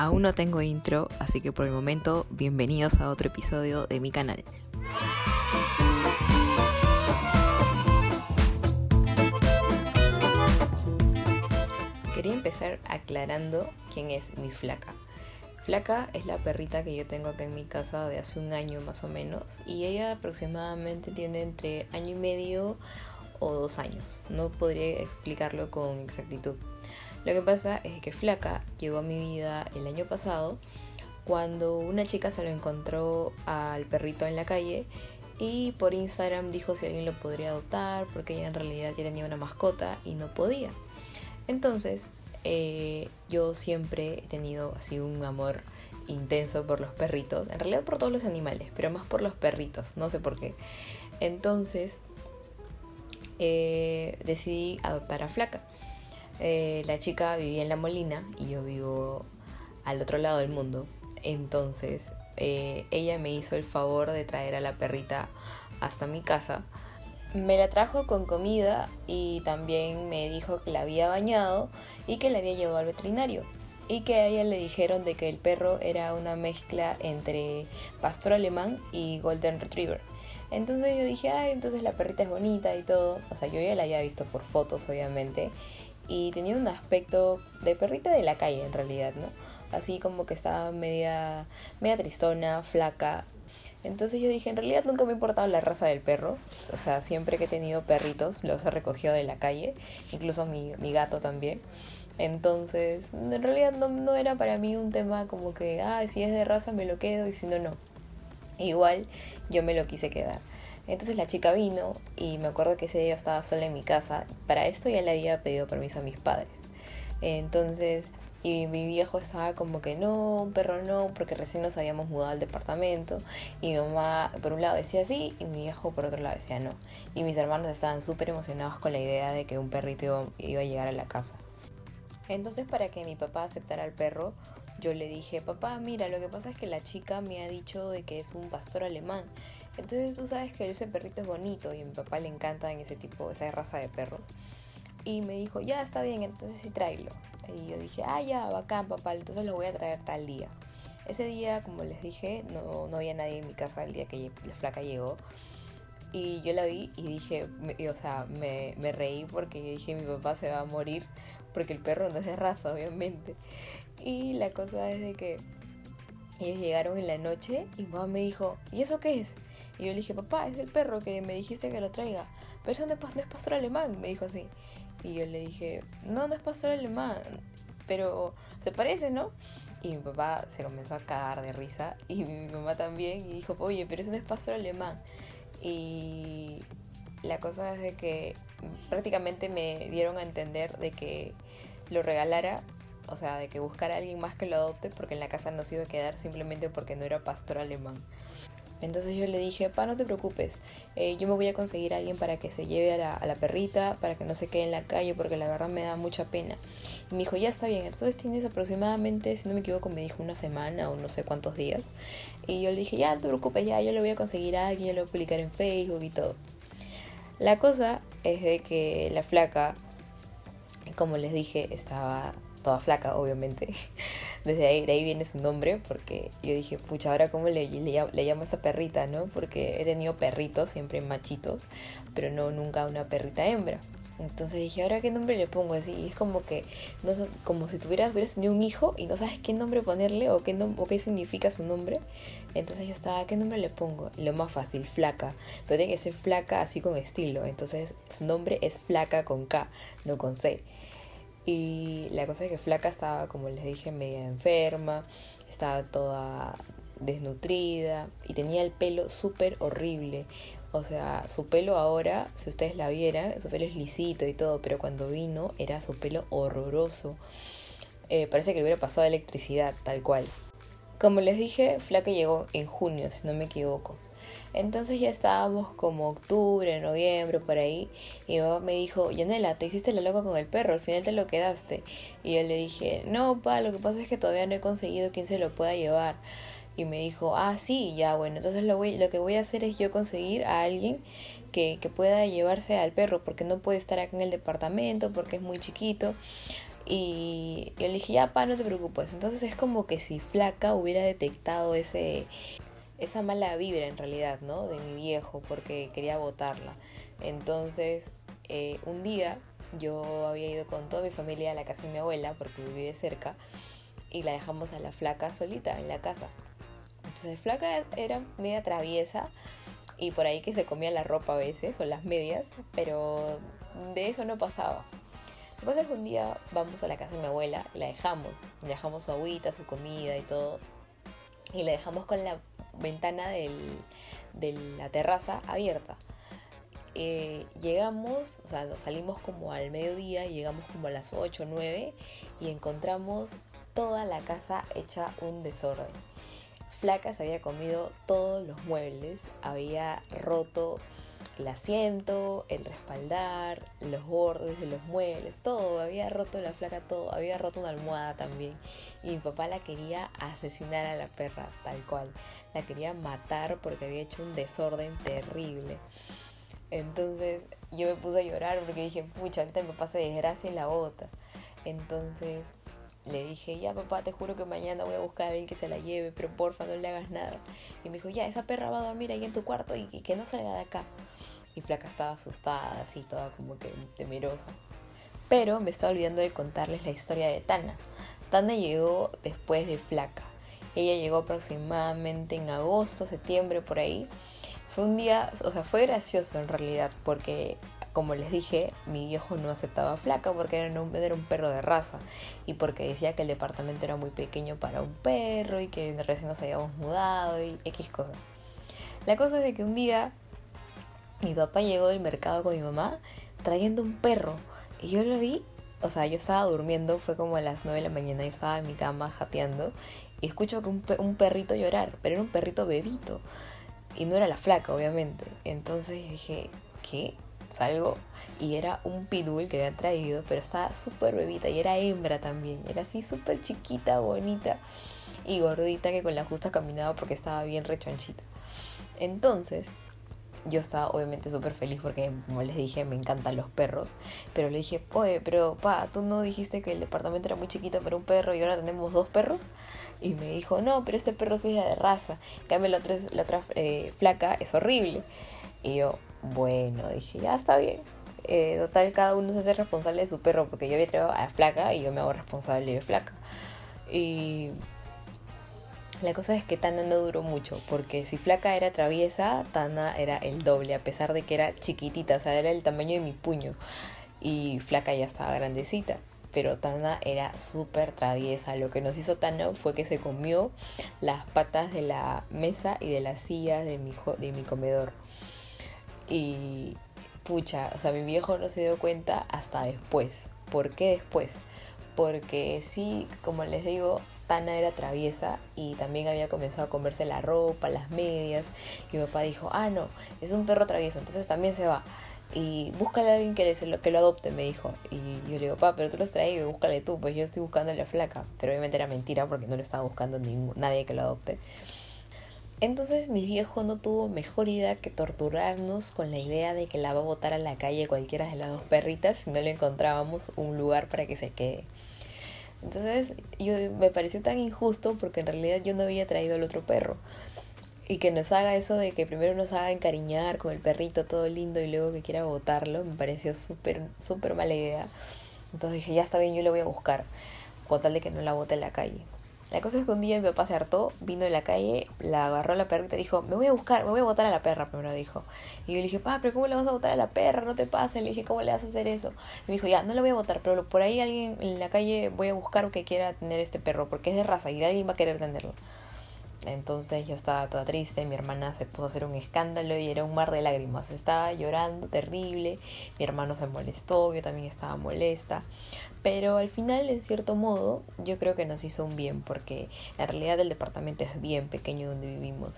Aún no tengo intro, así que por el momento, bienvenidos a otro episodio de mi canal. Quería empezar aclarando quién es mi flaca. Flaca es la perrita que yo tengo acá en mi casa de hace un año más o menos y ella aproximadamente tiene entre año y medio o dos años. No podría explicarlo con exactitud. Lo que pasa es que Flaca llegó a mi vida el año pasado cuando una chica se lo encontró al perrito en la calle y por Instagram dijo si alguien lo podría adoptar porque ella en realidad ya tenía una mascota y no podía. Entonces eh, yo siempre he tenido así un amor intenso por los perritos, en realidad por todos los animales, pero más por los perritos, no sé por qué. Entonces eh, decidí adoptar a Flaca. Eh, la chica vivía en La Molina y yo vivo al otro lado del mundo. Entonces eh, ella me hizo el favor de traer a la perrita hasta mi casa. Me la trajo con comida y también me dijo que la había bañado y que la había llevado al veterinario. Y que a ella le dijeron de que el perro era una mezcla entre pastor alemán y golden retriever. Entonces yo dije, ay, entonces la perrita es bonita y todo. O sea, yo ya la había visto por fotos, obviamente y tenía un aspecto de perrita de la calle en realidad, ¿no? Así como que estaba media, media tristona, flaca. Entonces yo dije, en realidad nunca me ha importado la raza del perro. O sea, siempre que he tenido perritos los he recogido de la calle, incluso mi, mi gato también. Entonces, en realidad no, no era para mí un tema como que, ah, si es de raza me lo quedo y si no, no. Igual yo me lo quise quedar. Entonces la chica vino y me acuerdo que ese día yo estaba sola en mi casa. Para esto ya le había pedido permiso a mis padres. Entonces, y mi viejo estaba como que no, un perro no, porque recién nos habíamos mudado al departamento. Y mi mamá por un lado decía sí y mi viejo por otro lado decía no. Y mis hermanos estaban súper emocionados con la idea de que un perrito iba, a llegar a la casa. Entonces para que mi papá aceptara al perro, yo le dije, papá, mira, lo que pasa es que la chica me ha dicho de que es un pastor alemán. Entonces tú sabes que ese perrito es bonito y a mi papá le encanta en ese tipo, esa raza de perros. Y me dijo, ya está bien, entonces sí tráelo. Y yo dije, ah, ya, bacán, papá, entonces lo voy a traer tal día. Ese día, como les dije, no, no había nadie en mi casa el día que la flaca llegó. Y yo la vi y dije, o sea, me, reí porque dije, mi papá se va a morir porque el perro no es de raza, obviamente. Y la cosa es de que ellos llegaron en la noche y mamá me dijo, ¿y eso qué es? Y yo le dije, papá, es el perro que me dijiste que lo traiga. Pero eso no es, pastor alemán, me dijo así. Y yo le dije, no, no es pastor alemán, pero se parece, ¿no? Y mi papá se comenzó a cagar de risa y mi mamá también y dijo, oye, pero eso no es pastor alemán. Y la cosa es de que prácticamente me dieron a entender de que lo regalara, o sea, de que buscara a alguien más que lo adopte porque en la casa no se iba a quedar simplemente porque no era pastor alemán. Entonces yo le dije, pa, no te preocupes, eh, yo me voy a conseguir a alguien para que se lleve a la, a la, perrita, para que no se quede en la calle, porque la verdad me da mucha pena. Y me dijo, ya está bien, entonces tienes aproximadamente, si no me equivoco, me dijo una semana o no sé cuántos días. Y yo le dije, ya, no te preocupes, ya, yo le voy a conseguir a alguien, yo lo voy a publicar en Facebook y todo. La cosa es de que la flaca, como les dije, estaba toda flaca, obviamente. Desde ahí, de ahí viene su nombre, porque yo dije, pucha, ahora cómo le, llamo a esta perrita, ¿no? Porque he tenido perritos, siempre machitos, pero no nunca una perrita hembra. Entonces dije, ¿ahora qué nombre le pongo? Así, es como que, no, como si tuvieras, hubieras tenido un hijo y no sabes qué nombre ponerle o qué, o qué significa su nombre. Entonces yo estaba, ¿qué nombre le pongo? Lo más fácil, flaca. Pero tiene que ser flaca así con estilo. Entonces su nombre es flaca con K, no con C. Y la cosa es que Flaca estaba, como les dije, media enferma, estaba toda desnutrida y tenía el pelo súper horrible. O sea, su pelo ahora, si ustedes la vieran, su pelo es lisito y todo, pero cuando vino era su pelo horroroso. Eh, parece que le hubiera pasado electricidad, tal cual. Como les dije, Flaca llegó en junio, si no me equivoco. Entonces ya estábamos como octubre, noviembre, por ahí. Y mi mamá me dijo, Yanela, te hiciste la loca con el perro, al final te lo quedaste. Y yo le dije, no, pa, lo que pasa es que todavía no he conseguido quien se lo pueda llevar. Y me dijo, ah, sí, ya, bueno, entonces lo, voy, lo que voy a hacer es yo conseguir a alguien que, que pueda llevarse al perro porque no puede estar acá en el departamento porque es muy chiquito. Y yo le dije, ya, pa, no te preocupes. Entonces es como que si Flaca hubiera detectado ese, esa mala vibra en realidad, ¿no? De mi viejo, porque quería botarla. Entonces, eh, un día yo había ido con toda mi familia a la casa de mi abuela, porque vive cerca, y la dejamos a la flaca solita en la casa. Entonces, flaca era media traviesa y por ahí que se comía la ropa a veces o las medias, pero de eso no pasaba. La cosa es que un día vamos a la casa de mi abuela la dejamos. Le dejamos su agüita, su comida y todo. Y la dejamos con la ventana del, de la terraza abierta. Eh, llegamos, o sea, salimos como al mediodía, llegamos como a las 8 o 9 y encontramos toda la casa hecha un desorden. Flaca se había comido todos los muebles, había roto el asiento, el respaldar, los bordes de los muebles, todo, había roto la flaca todo, había roto una almohada también. Y mi papá la quería asesinar a la perra, tal cual. La quería matar porque había hecho un desorden terrible. Entonces yo me puse a llorar porque dije, pucha, ahorita mi papá se desgracia y la bota. Entonces le dije, ya papá, te juro que mañana voy a buscar a alguien que se la lleve, pero porfa, no le hagas nada. Y me dijo, ya, esa perra va a dormir ahí en tu cuarto y, que no salga de acá. Y Flaca estaba asustada, así, toda como que temerosa. Pero me estaba olvidando de contarles la historia de Tana. Tana llegó después de Flaca. Ella llegó aproximadamente en agosto, septiembre, por ahí. Fue un día, o sea, fue gracioso en realidad, porque como les dije, mi viejo no aceptaba flaca porque era un, era un perro de raza y porque decía que el departamento era muy pequeño para un perro y que recién nos habíamos mudado y X cosas. La cosa es de que un día mi papá llegó del mercado con mi mamá trayendo un perro y yo lo vi, o sea, yo estaba durmiendo, fue como a las 9 de la mañana, yo estaba en mi cama jateando y escucho que un, un perrito llorar, pero era un perrito bebito y no era la flaca, obviamente. Entonces dije, ¿qué? Salgo y era un pitbull que había traído, pero estaba súper bebita y era hembra también. Era así súper chiquita, bonita y gordita que con la justa caminaba porque estaba bien rechonchita. Entonces, yo estaba obviamente súper feliz porque, como les dije, me encantan los perros. Pero le dije, oye, pero pa, tú no dijiste que el departamento era muy chiquito para un perro y ahora tenemos dos perros. Y me dijo, no, pero este perro sí es de raza. En la otra, la otra eh, flaca es horrible. Y yo, bueno, dije, ya está bien. Eh, total, cada uno se hace responsable de su perro, porque yo había traído a Flaca y yo me hago responsable de Flaca. Y la cosa es que Tana no duró mucho, porque si Flaca era traviesa, Tana era el doble, a pesar de que era chiquitita, o sea, era el tamaño de mi puño. Y Flaca ya estaba grandecita, pero Tana era súper traviesa. Lo que nos hizo Tana fue que se comió las patas de la mesa y de las sillas de mi, de mi comedor. Y pucha, o sea, mi viejo no se dio cuenta hasta después. ¿Por qué después? Porque sí, como les digo, Tana era traviesa y también había comenzado a comerse la ropa, las medias. Y mi papá dijo, ah, no, es un perro travieso, entonces también se va. Y búscale a alguien que, le, que lo adopte, me dijo. Y yo le digo, papá, pero tú lo has traído, búscale tú, pues yo estoy buscando a la flaca. Pero obviamente era mentira porque no lo estaba buscando ningún, nadie que lo adopte. Entonces mi viejo no tuvo mejor idea que torturarnos con la idea de que la va a botar a la calle cualquiera de las dos perritas si no le encontrábamos un lugar para que se quede. Entonces yo, me pareció tan injusto porque en realidad yo no había traído al otro perro. Y que nos haga eso de que primero nos haga encariñar con el perrito todo lindo y luego que quiera botarlo, me pareció súper, súper mala idea. Entonces dije, ya está bien, yo le voy a buscar, con tal de que no la bote en la calle. La cosa es que un día mi papá se hartó, vino de la calle, la agarró a la perrita dijo, me voy a buscar, me voy a botar a la perra, primero dijo. Y yo le dije, papá, pero ¿cómo le vas a botar a la perra? No te pases. Le dije, ¿cómo le vas a hacer eso? Y me dijo, ya, no la voy a botar, pero por ahí alguien en la calle voy a buscar que quiera tener este perro, porque es de raza y alguien va a querer tenerlo. Entonces yo estaba toda triste, mi hermana se puso a hacer un escándalo y era un mar de lágrimas. Estaba llorando terrible, mi hermano se molestó, yo también estaba molesta. Pero al final, en cierto modo, yo creo que nos hizo un bien porque en realidad el departamento es bien pequeño donde vivimos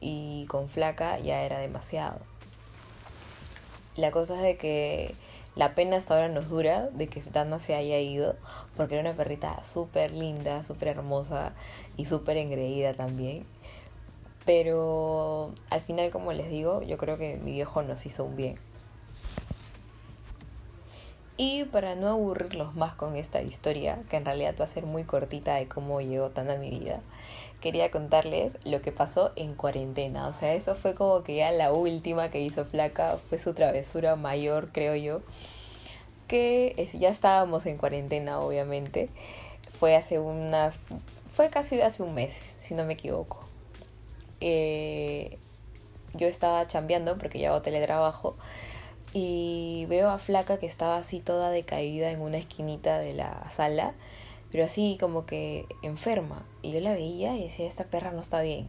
y con flaca ya era demasiado. La cosa es de que la pena hasta ahora nos dura de que Dana se haya ido porque era una perrita súper linda, súper hermosa y súper engreída también. Pero al final, como les digo, yo creo que mi viejo nos hizo un bien. Y para no aburrirlos más con esta historia, que en realidad va a ser muy cortita de cómo llegó tan a mi vida, quería contarles lo que pasó en cuarentena. O sea, eso fue como que ya la última que hizo Flaca, fue su travesura mayor, creo yo. Que ya estábamos en cuarentena, obviamente. Fue hace unas. Fue casi hace un mes, si no me equivoco. Eh, yo estaba chambeando porque yo hago teletrabajo y veo a Flaca que estaba así toda decaída en una esquinita de la sala, pero así como que enferma. Y yo la veía y decía, esta perra no está bien.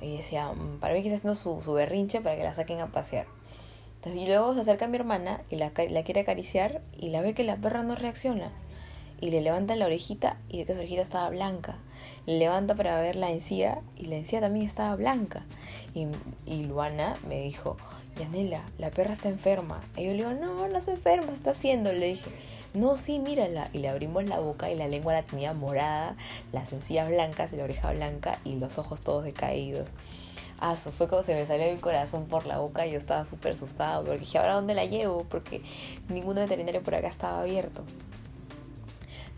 Y decía, mm, para mí que está haciendo su, su berrinche para que la saquen a pasear. Entonces, y luego se acerca a mi hermana y la, la quiere acariciar y la ve que la perra no reacciona. Y le levanta la orejita y ve que su orejita estaba blanca. Le levanta para ver la encía y la encía también estaba blanca. Y, y Luana me dijo, Yanela, la perra está enferma. Y yo le digo, no, no está enferma, está haciendo. Le dije, no, sí, mírala. Y le abrimos la boca y la lengua la tenía morada, las encías blancas y la oreja blanca y los ojos todos decaídos. Ah, eso fue como se me salió el corazón por la boca y yo estaba súper asustada porque dije, ¿ahora dónde la llevo? Porque ningún veterinario por acá estaba abierto.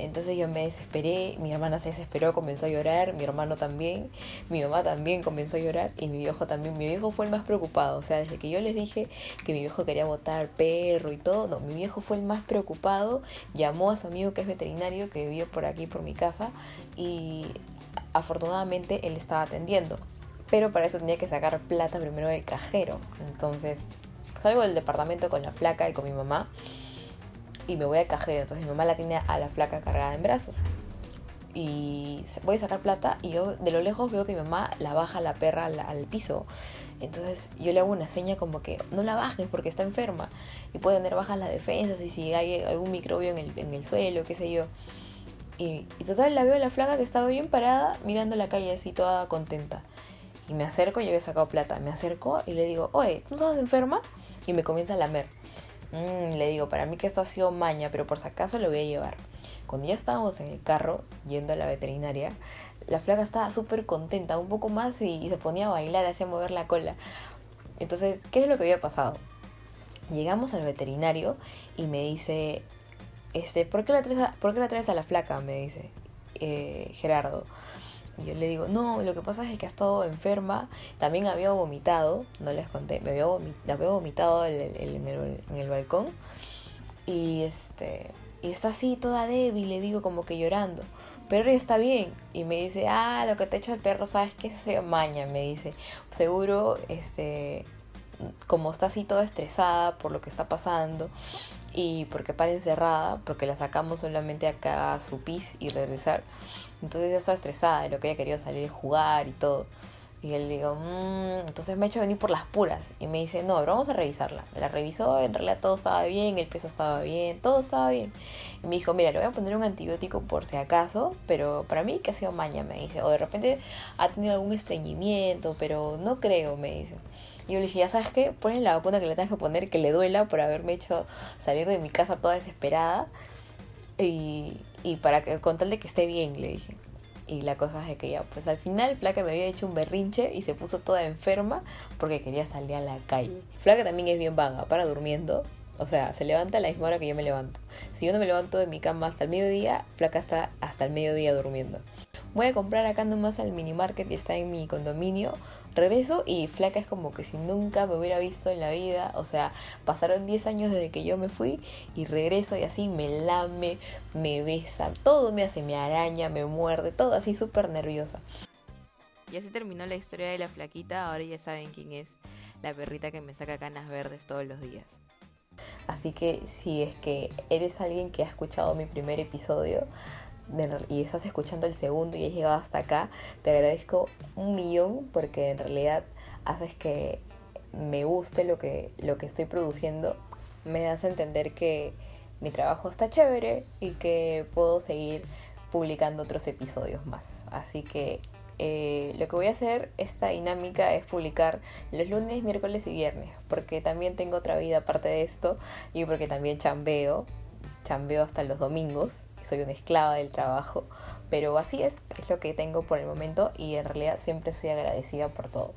Entonces yo me desesperé, mi hermana se desesperó, comenzó a llorar, mi hermano también, mi mamá también comenzó a llorar y mi viejo también. Mi viejo fue el más preocupado, o sea, desde que yo les dije que mi viejo quería botar al perro y todo, no, mi viejo fue el más preocupado, llamó a su amigo que es veterinario, que vivió por aquí, por mi casa, y afortunadamente él estaba atendiendo. Pero para eso tenía que sacar plata primero del cajero. Entonces salgo del departamento con la flaca y con mi mamá y me voy al cajero. Entonces mi mamá la tiene a la flaca cargada en brazos. Y voy a sacar plata y yo de lo lejos veo que mi mamá la baja la perra al, piso. Entonces yo le hago una seña como que no la bajes porque está enferma y puede tener bajas las defensas y si hay algún microbio en el, en el suelo, qué sé yo. Y, y, total la veo a la flaca que estaba bien parada mirando la calle así toda contenta. Y me acerco, yo había sacado plata, me acerco y le digo, oye, ¿tú estás enferma? Y me comienza a lamer. Mm, le digo, para mí que esto ha sido maña, pero por si acaso lo voy a llevar. Cuando ya estábamos en el carro yendo a la veterinaria, la flaca estaba súper contenta, un poco más y, se ponía a bailar, hacía mover la cola. Entonces, ¿qué es lo que había pasado? Llegamos al veterinario y me dice, este, ¿por qué la traes a, ¿por qué la traes a la flaca? Me dice eh, Gerardo. Y yo le digo, no, lo que pasa es que ha estado enferma, también había vomitado, no les conté, me había, vomitado en, el, balcón y este y está así toda débil, le digo como que llorando. Pero ella está bien. Y me dice, ah, lo que te ha hecho el perro, ¿sabes qué? Se maña, me dice. Seguro, este, como está así toda estresada por lo que está pasando y porque para encerrada, porque la sacamos solamente acá a su pis y regresar. Entonces ya estaba estresada lo que ella quería salir a jugar y todo. Y él digo, mmm, entonces me ha hecho venir por las puras. Y me dice, no, pero vamos a revisarla. La revisó, en realidad todo estaba bien, el peso estaba bien, todo estaba bien. Y me dijo, mira, le voy a poner un antibiótico por si acaso, pero para mí que ha sido maña, me dice. O de repente ha tenido algún estreñimiento, pero no creo, me dice. Y yo le dije, ya sabes qué, ponle la vacuna que le tengas que poner, que le duela por haberme hecho salir de mi casa toda desesperada. Y, y para que, con tal de que esté bien, le dije. Y la cosa es que ya, pues al final Flaca me había hecho un berrinche y se puso toda enferma porque quería salir a la calle. Flaca también es bien vaga, para durmiendo. O sea, se levanta a la misma hora que yo me levanto. Si yo no me levanto de mi cama hasta el mediodía, Flaca está hasta el mediodía durmiendo. Voy a comprar acá nomás al mini market y está en mi condominio regreso y flaca es como que si nunca me hubiera visto en la vida, o sea, pasaron 10 años desde que yo me fui y regreso y así me lame, me besa, todo me hace, me araña, me muerde, todo así súper nerviosa. Y así terminó la historia de la flaquita, ahora ya saben quién es la perrita que me saca canas verdes todos los días. Así que si es que eres alguien que ha escuchado mi primer episodio, y estás escuchando el segundo y has llegado hasta acá, te agradezco un millón porque en realidad haces que me guste lo que, lo que estoy produciendo. Me das a entender que mi trabajo está chévere y que puedo seguir publicando otros episodios más. Así que eh, lo que voy a hacer, esta dinámica, es publicar los lunes, miércoles y viernes, porque también tengo otra vida aparte de esto y porque también chambeo, chambeo hasta los domingos soy una esclava del trabajo, pero así es, es lo que tengo por el momento y en realidad siempre soy agradecida por todo.